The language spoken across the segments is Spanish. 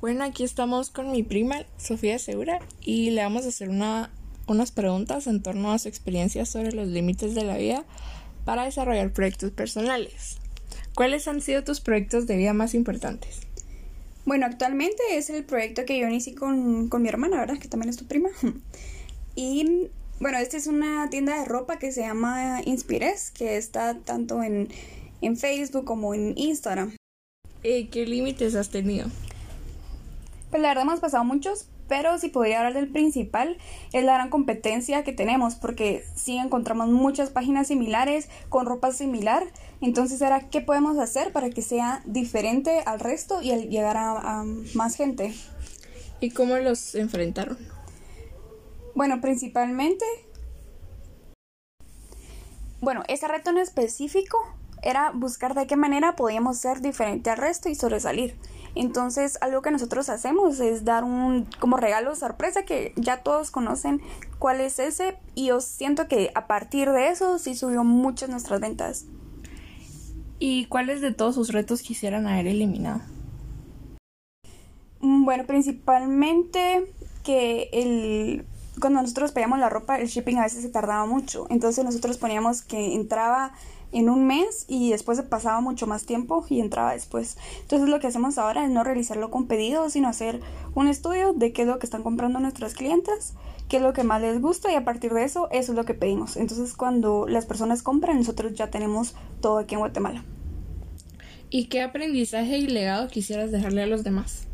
Bueno, aquí estamos con mi prima Sofía Segura y le vamos a hacer una, unas preguntas en torno a su experiencia sobre los límites de la vida para desarrollar proyectos personales. ¿Cuáles han sido tus proyectos de vida más importantes? Bueno, actualmente es el proyecto que yo inicié con, con mi hermana, ¿verdad? Que también es tu prima. Y bueno, esta es una tienda de ropa que se llama Inspires, que está tanto en, en Facebook como en Instagram. Eh, ¿Qué límites has tenido? Pues la verdad hemos pasado muchos, pero si podría hablar del principal, es la gran competencia que tenemos, porque sí encontramos muchas páginas similares, con ropa similar, entonces era qué podemos hacer para que sea diferente al resto y al llegar a, a más gente. ¿Y cómo los enfrentaron? Bueno, principalmente... Bueno, ese reto en específico era buscar de qué manera podíamos ser diferente al resto y sobresalir. Entonces, algo que nosotros hacemos es dar un como regalo sorpresa que ya todos conocen cuál es ese y yo siento que a partir de eso sí subió muchas nuestras ventas. ¿Y cuáles de todos sus retos quisieran haber eliminado? Mm, bueno, principalmente que el cuando nosotros pedíamos la ropa, el shipping a veces se tardaba mucho. Entonces nosotros poníamos que entraba en un mes y después se pasaba mucho más tiempo y entraba después. Entonces lo que hacemos ahora es no realizarlo con pedidos, sino hacer un estudio de qué es lo que están comprando nuestras clientes, qué es lo que más les gusta y a partir de eso, eso es lo que pedimos. Entonces cuando las personas compran, nosotros ya tenemos todo aquí en Guatemala. ¿Y qué aprendizaje y legado quisieras dejarle a los demás?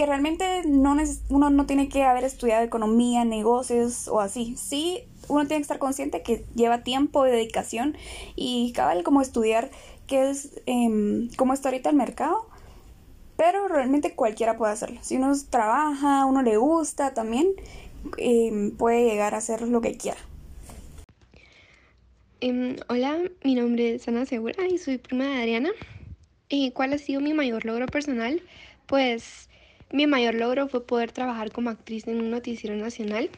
que realmente no uno no tiene que haber estudiado economía, negocios o así. Sí, uno tiene que estar consciente que lleva tiempo de dedicación y cabal como estudiar qué es, eh, cómo está ahorita el mercado. Pero realmente cualquiera puede hacerlo. Si uno trabaja, uno le gusta también, eh, puede llegar a hacer lo que quiera. Um, hola, mi nombre es Ana Segura y soy prima de Adriana. ¿Y cuál ha sido mi mayor logro personal? Pues mi mayor logro fue poder trabajar como actriz en un noticiero nacional.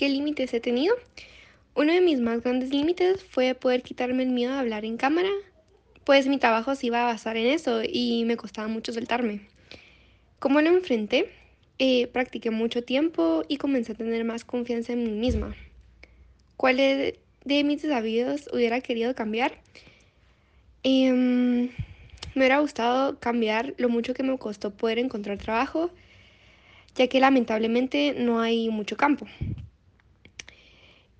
¿Qué límites he tenido? Uno de mis más grandes límites fue poder quitarme el miedo a hablar en cámara, pues mi trabajo se iba a basar en eso y me costaba mucho soltarme. ¿Cómo lo enfrenté? Eh, practiqué mucho tiempo y comencé a tener más confianza en mí misma. ¿Cuáles de mis desafíos hubiera querido cambiar? Eh, me hubiera gustado cambiar lo mucho que me costó poder encontrar trabajo, ya que lamentablemente no hay mucho campo.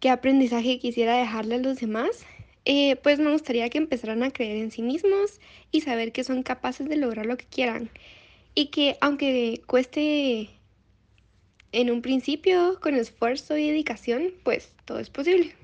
¿Qué aprendizaje quisiera dejarle a los demás? Eh, pues me gustaría que empezaran a creer en sí mismos y saber que son capaces de lograr lo que quieran. Y que aunque cueste en un principio, con esfuerzo y dedicación, pues todo es posible.